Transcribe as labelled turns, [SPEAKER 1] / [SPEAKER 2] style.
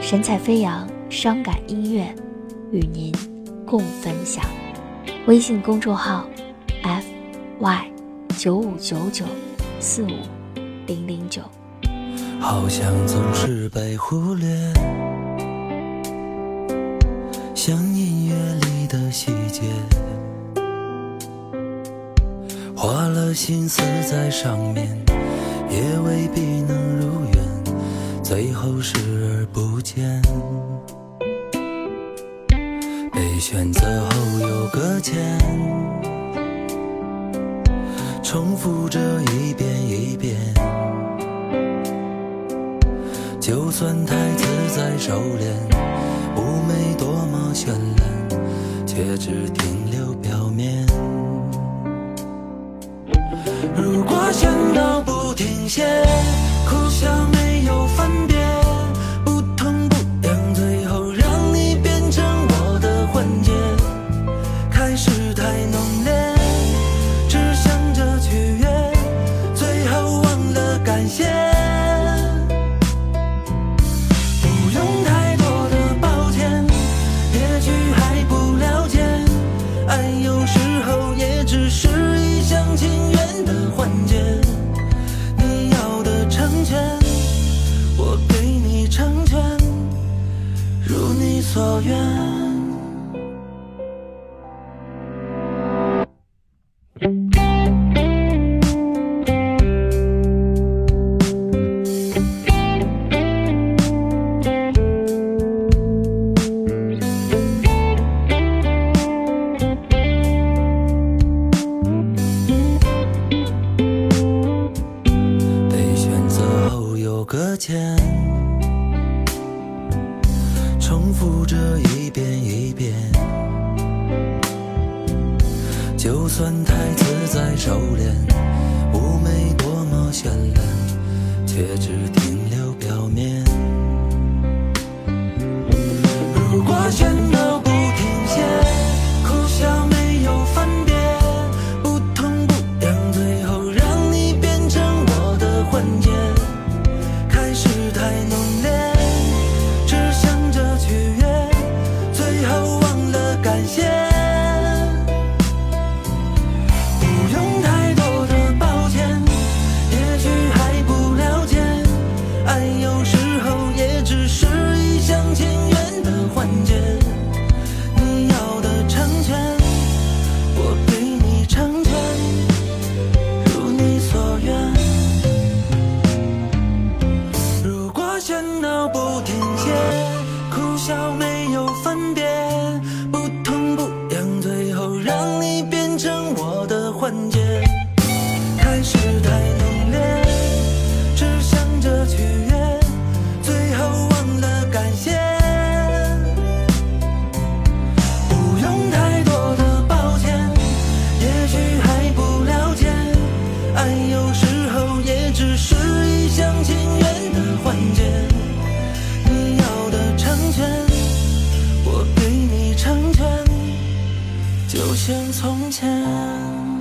[SPEAKER 1] 神采飞扬，伤感音乐，与您共分享。微信公众号：f y 九五九九四五零零九。
[SPEAKER 2] 好像总是被忽略，像音乐花了心思在上面，也未必能如愿，最后视而不见。被选择后又搁浅，重复着一遍一遍。就算台词再熟练，妩媚多么绚烂，却只停留表面。如果想到不停歇，哭笑没有分别，不痛不痒，最后让你变成我的幻觉，开始太浓烈，只想着取悦，最后忘了感谢。不用太多的抱歉，也许还不了解，爱有时候也只是一厢情愿我愿算太自在收敛，妩媚多么绚烂，却只停留表面。如果喧闹不停歇，哭笑没有分别，不痛不痒，最后让你变成我的幻觉。开始太浓有分别，像从前。